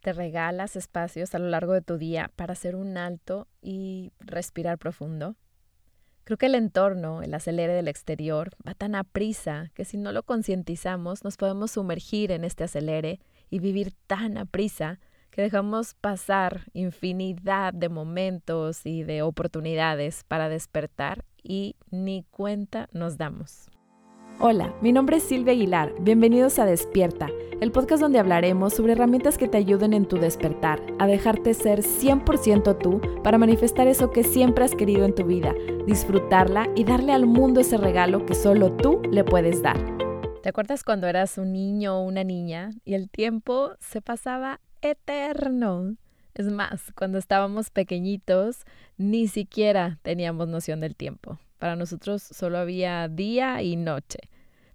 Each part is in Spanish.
te regalas espacios a lo largo de tu día para hacer un alto y respirar profundo. Creo que el entorno, el acelere del exterior, va tan a prisa que si no lo concientizamos nos podemos sumergir en este acelere y vivir tan a prisa que dejamos pasar infinidad de momentos y de oportunidades para despertar y ni cuenta nos damos. Hola, mi nombre es Silvia Aguilar. Bienvenidos a Despierta, el podcast donde hablaremos sobre herramientas que te ayuden en tu despertar, a dejarte ser 100% tú para manifestar eso que siempre has querido en tu vida, disfrutarla y darle al mundo ese regalo que solo tú le puedes dar. ¿Te acuerdas cuando eras un niño o una niña y el tiempo se pasaba eterno? Es más, cuando estábamos pequeñitos ni siquiera teníamos noción del tiempo. Para nosotros solo había día y noche,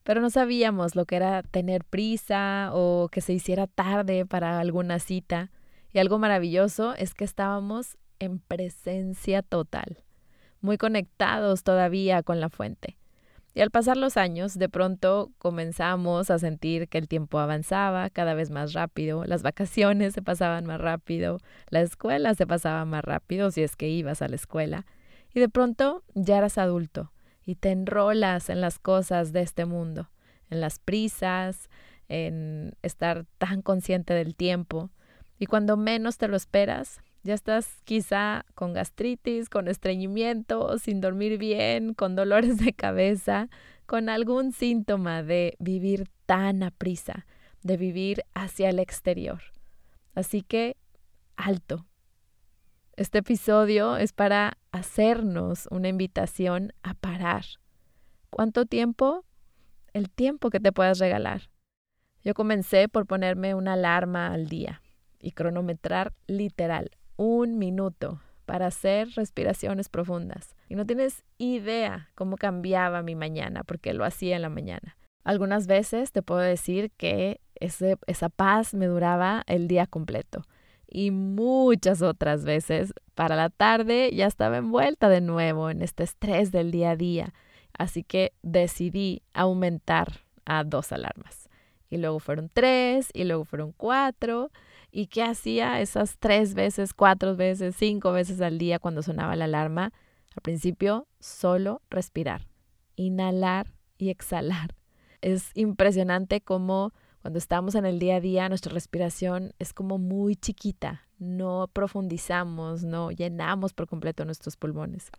pero no sabíamos lo que era tener prisa o que se hiciera tarde para alguna cita. Y algo maravilloso es que estábamos en presencia total, muy conectados todavía con la fuente. Y al pasar los años, de pronto comenzamos a sentir que el tiempo avanzaba cada vez más rápido, las vacaciones se pasaban más rápido, la escuela se pasaba más rápido si es que ibas a la escuela, y de pronto ya eras adulto y te enrolas en las cosas de este mundo, en las prisas, en estar tan consciente del tiempo. Y cuando menos te lo esperas, ya estás quizá con gastritis, con estreñimiento, sin dormir bien, con dolores de cabeza, con algún síntoma de vivir tan a prisa, de vivir hacia el exterior. Así que, alto, este episodio es para hacernos una invitación a parar. ¿Cuánto tiempo? El tiempo que te puedas regalar. Yo comencé por ponerme una alarma al día y cronometrar literal un minuto para hacer respiraciones profundas. Y no tienes idea cómo cambiaba mi mañana porque lo hacía en la mañana. Algunas veces te puedo decir que esa paz me duraba el día completo y muchas otras veces para la tarde ya estaba envuelta de nuevo en este estrés del día a día. Así que decidí aumentar a dos alarmas. Y luego fueron tres, y luego fueron cuatro. ¿Y qué hacía esas tres veces, cuatro veces, cinco veces al día cuando sonaba la alarma? Al principio, solo respirar, inhalar y exhalar. Es impresionante cómo cuando estamos en el día a día, nuestra respiración es como muy chiquita, no profundizamos, no llenamos por completo nuestros pulmones.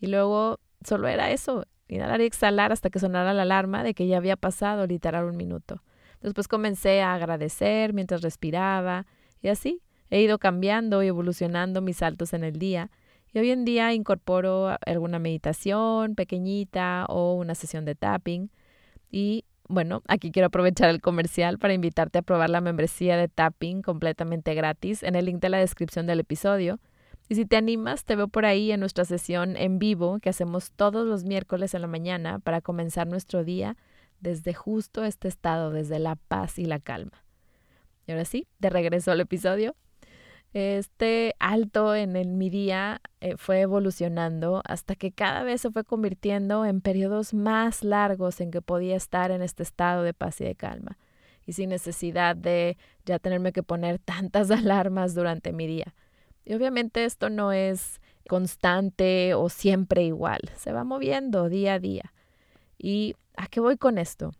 Y luego solo era eso, inhalar y exhalar hasta que sonara la alarma de que ya había pasado literal un minuto. Después comencé a agradecer mientras respiraba y así he ido cambiando y evolucionando mis saltos en el día. Y hoy en día incorporo alguna meditación pequeñita o una sesión de tapping y bueno, aquí quiero aprovechar el comercial para invitarte a probar la membresía de Tapping completamente gratis en el link de la descripción del episodio. Y si te animas, te veo por ahí en nuestra sesión en vivo que hacemos todos los miércoles en la mañana para comenzar nuestro día desde justo este estado, desde la paz y la calma. Y ahora sí, de regreso al episodio. Este alto en el, mi día eh, fue evolucionando hasta que cada vez se fue convirtiendo en periodos más largos en que podía estar en este estado de paz y de calma y sin necesidad de ya tenerme que poner tantas alarmas durante mi día. Y obviamente esto no es constante o siempre igual, se va moviendo día a día. ¿Y a qué voy con esto?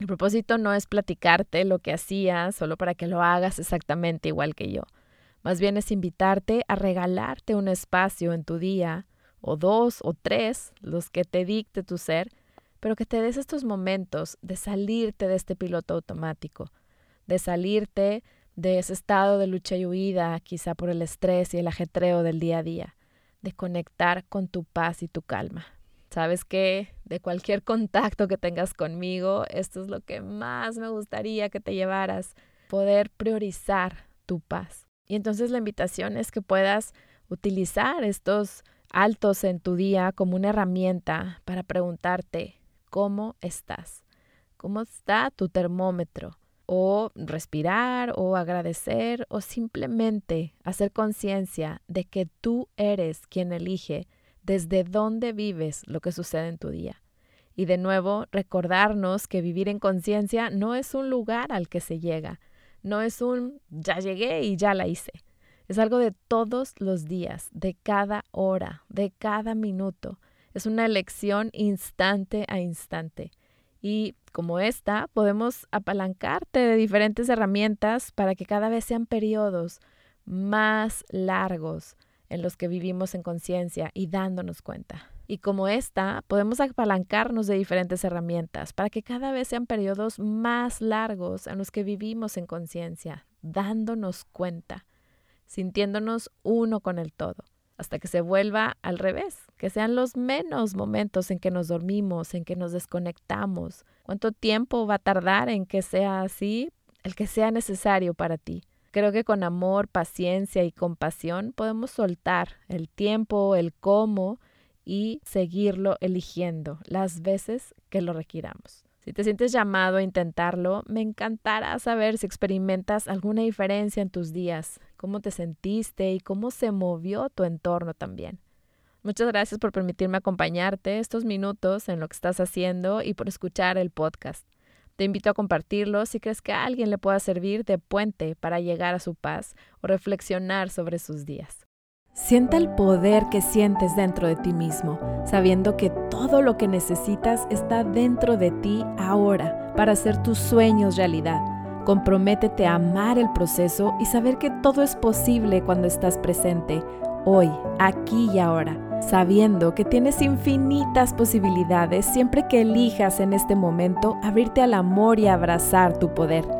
El propósito no es platicarte lo que hacía solo para que lo hagas exactamente igual que yo. Más bien es invitarte a regalarte un espacio en tu día, o dos o tres, los que te dicte tu ser, pero que te des estos momentos de salirte de este piloto automático, de salirte de ese estado de lucha y huida, quizá por el estrés y el ajetreo del día a día, de conectar con tu paz y tu calma. Sabes que de cualquier contacto que tengas conmigo, esto es lo que más me gustaría que te llevaras, poder priorizar tu paz. Y entonces la invitación es que puedas utilizar estos altos en tu día como una herramienta para preguntarte cómo estás, cómo está tu termómetro, o respirar o agradecer o simplemente hacer conciencia de que tú eres quien elige desde dónde vives lo que sucede en tu día. Y de nuevo, recordarnos que vivir en conciencia no es un lugar al que se llega, No es un ya llegué y ya la hice. Es algo de todos los días, de cada hora, de cada minuto. Es una elección instante a instante. Y como esta, podemos apalancarte de diferentes herramientas para que cada vez sean periodos más largos en los que vivimos en conciencia y dándonos cuenta. Y como esta, podemos apalancarnos de diferentes herramientas para que cada vez sean periodos más largos en los que vivimos en conciencia, dándonos cuenta sintiéndonos uno con el todo, hasta que se vuelva al revés, que sean los menos momentos en que nos dormimos, en que nos desconectamos. ¿Cuánto tiempo va a tardar en que sea así? El que sea necesario para ti. Creo que con amor, paciencia y compasión podemos soltar el tiempo, el cómo y seguirlo eligiendo las veces que lo requiramos. Si te sientes llamado a intentarlo, me encantará saber si experimentas alguna diferencia en tus días, cómo te sentiste y cómo se movió tu entorno también. Muchas gracias por permitirme acompañarte estos minutos en lo que estás haciendo y por escuchar el podcast. Te invito a compartirlo si crees que alguien le pueda servir de puente para llegar a su paz o reflexionar sobre sus días. Sienta el poder que sientes dentro de ti mismo, sabiendo que todo lo que necesitas está dentro de ti ahora para hacer tus sueños realidad. Comprométete a amar el proceso y saber que todo es posible cuando estás presente, hoy, aquí y ahora, sabiendo que tienes infinitas posibilidades siempre que elijas en este momento abrirte al amor y abrazar tu poder.